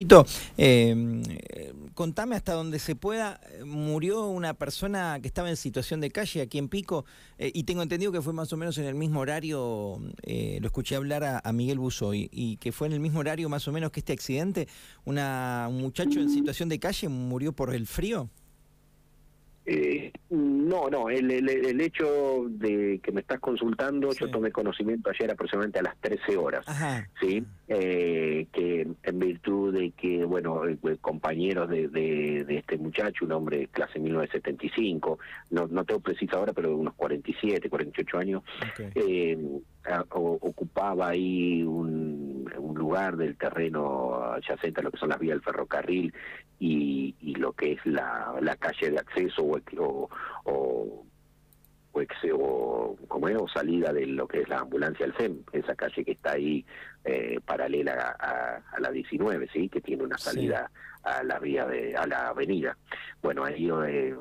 Eh, contame hasta donde se pueda, murió una persona que estaba en situación de calle aquí en Pico eh, y tengo entendido que fue más o menos en el mismo horario, eh, lo escuché hablar a, Miguel Buzoy y que fue en el mismo horario más o menos que este accidente, una, un muchacho en situación de calle murió por el frío. Eh, no, no, el, el, hecho de que me estás consultando, yo tomé conocimiento ayer aproximadamente a las 13 horas, ¿sí? Eh, que en virtud de que, bueno, eh, compañeros de, de, este muchacho, un hombre de clase 1975, no, no tengo preciso ahora, pero de unos 47, 48 años, eh, ocupaba ahí un, un, lugar del terreno adyacente a lo que son las vías del ferrocarril y, y lo que es la, la calle de acceso o, o, o o, como es, o salida de lo que es la ambulancia del CEM, esa calle que está ahí eh, paralela a, la 19, sí, que tiene una salida a la vía de a la avenida. Bueno, ahí eh,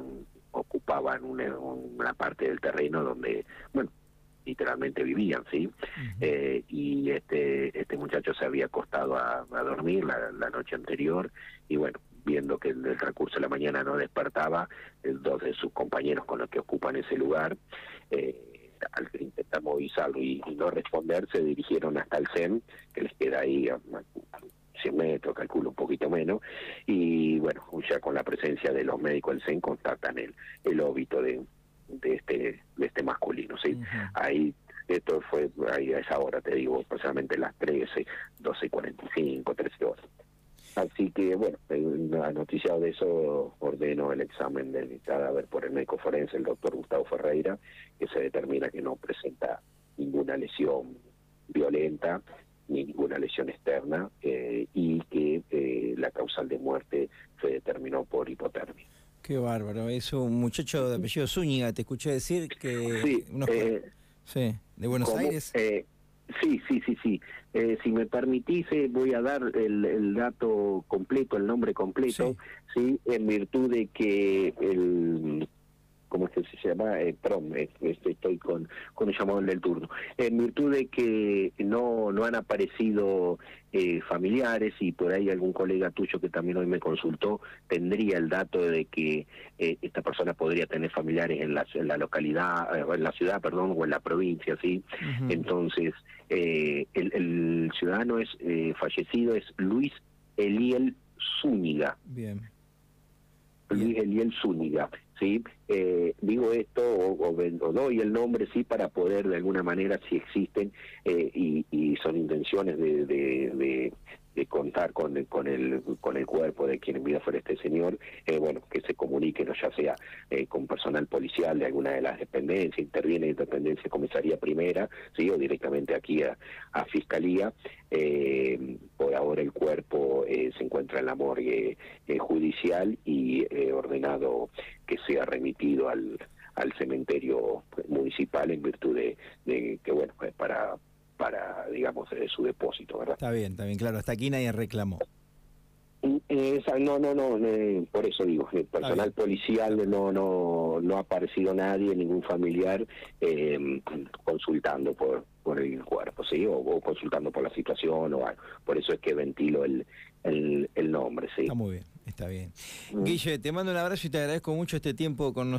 ocupaban una, una parte del terreno donde, bueno, literalmente vivían, ¿sí? eh, y este este muchacho se había acostado a, dormir la, la, noche anterior y bueno, viendo que el transcurso de la mañana no despertaba, dos de sus compañeros con los que ocupan ese lugar, eh, al intentar movilizarlo y, no responder, se dirigieron hasta el CEM, que les queda ahí a, 100 metros, calculo un poquito menos, y bueno, ya con la presencia de los médicos del CEM constatan el, el óbito de, de este de este masculino sí ahí esto fue ahí a esa hora te digo aproximadamente las 13 12.45 13 horas así que bueno noticiado de eso ordeno el examen del cadáver por el médico forense el doctor Gustavo Ferreira que se determina que no presenta ninguna lesión violenta ni ninguna lesión externa eh, y que eh, la causal de muerte se determinó por hipotermia Qué bárbaro. Es un muchacho de apellido Zúñiga, te escuché decir que... Sí, eh, sí de Buenos Aires. Eh, sí, sí, sí, sí. Eh, si me permitís, voy a dar el, el, dato completo, el nombre completo, sí. en virtud de que el ¿cómo es que se llama? Eh, prom, estoy con, con el llamado del turno. En virtud de que no, no han aparecido eh, familiares y por ahí algún colega tuyo que también hoy me consultó tendría el dato de que eh, esta persona podría tener familiares en la, en la localidad, eh, en la ciudad, perdón, o en la provincia, ¿sí? Entonces, el, el, ciudadano es fallecido es Luis Eliel Zúñiga. Bien. Luis Eliel Zúñiga. ¿Sí? Eh, digo esto o, doy el nombre, sí, para poder de alguna manera, si existen eh, y, son intenciones de, de, contar con, con, el, con el cuerpo de quien en vida fuera este señor, eh, bueno, que se comunique, ¿no? ya sea eh, con personal policial de alguna de las dependencias, interviene en dependencia comisaría primera, ¿sí? o directamente aquí a, a Fiscalía. Eh, por ahora el cuerpo se encuentra en la morgue judicial y ordenado que sea remitido al al cementerio municipal en virtud de, de que bueno para para, digamos, eh, su depósito, ¿verdad? Está bien, está bien, claro, hasta aquí nadie reclamó. Eh, no, no, no, eh, por eso digo, el personal policial no, no, no ha aparecido nadie, ningún familiar consultando por, por el cuerpo, ¿sí? O, consultando por la situación, o por eso es que ventilo el, el, nombre, ¿sí? Está muy bien, está bien. Mm. Guille, te mando un abrazo y te agradezco mucho este tiempo con nosotros.